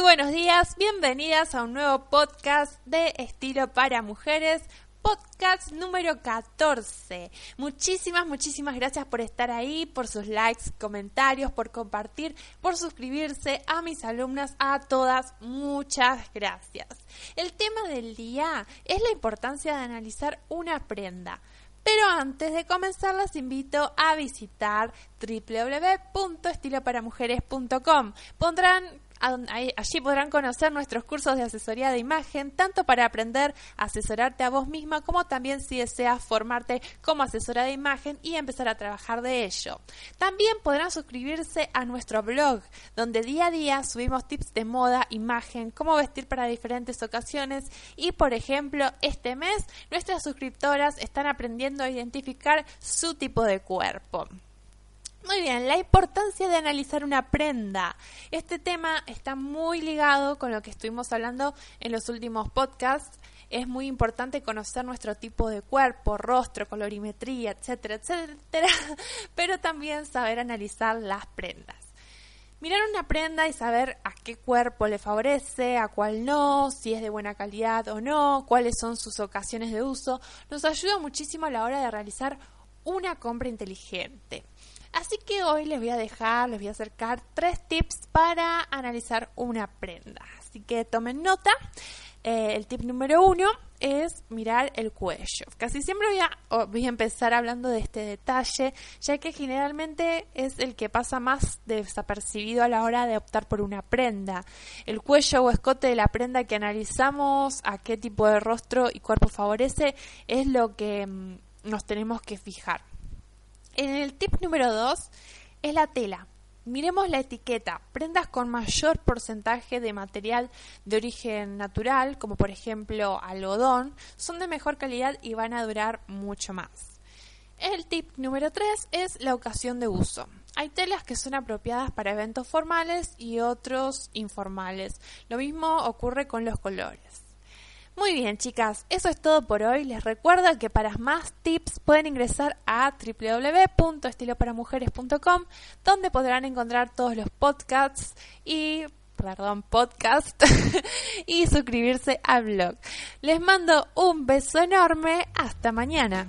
Muy buenos días, bienvenidas a un nuevo podcast de estilo para mujeres, podcast número 14. Muchísimas, muchísimas gracias por estar ahí, por sus likes, comentarios, por compartir, por suscribirse a mis alumnas, a todas, muchas gracias. El tema del día es la importancia de analizar una prenda. Pero antes de comenzar, las invito a visitar www.estiloparamujeres.com. Pondrán Allí podrán conocer nuestros cursos de asesoría de imagen, tanto para aprender a asesorarte a vos misma, como también si deseas formarte como asesora de imagen y empezar a trabajar de ello. También podrán suscribirse a nuestro blog, donde día a día subimos tips de moda, imagen, cómo vestir para diferentes ocasiones y, por ejemplo, este mes nuestras suscriptoras están aprendiendo a identificar su tipo de cuerpo. Muy bien, la importancia de analizar una prenda. Este tema está muy ligado con lo que estuvimos hablando en los últimos podcasts. Es muy importante conocer nuestro tipo de cuerpo, rostro, colorimetría, etcétera, etcétera, pero también saber analizar las prendas. Mirar una prenda y saber a qué cuerpo le favorece, a cuál no, si es de buena calidad o no, cuáles son sus ocasiones de uso, nos ayuda muchísimo a la hora de realizar una compra inteligente. Así que hoy les voy a dejar, les voy a acercar tres tips para analizar una prenda. Así que tomen nota. Eh, el tip número uno es mirar el cuello. Casi siempre voy a, voy a empezar hablando de este detalle, ya que generalmente es el que pasa más desapercibido a la hora de optar por una prenda. El cuello o escote de la prenda que analizamos, a qué tipo de rostro y cuerpo favorece, es lo que mm, nos tenemos que fijar. En el tip número 2 es la tela. Miremos la etiqueta. Prendas con mayor porcentaje de material de origen natural, como por ejemplo algodón, son de mejor calidad y van a durar mucho más. El tip número 3 es la ocasión de uso. Hay telas que son apropiadas para eventos formales y otros informales. Lo mismo ocurre con los colores. Muy bien, chicas, eso es todo por hoy. Les recuerdo que para más tips pueden ingresar a www.estiloparamujeres.com, donde podrán encontrar todos los podcasts y perdón, podcast y suscribirse al blog. Les mando un beso enorme. Hasta mañana.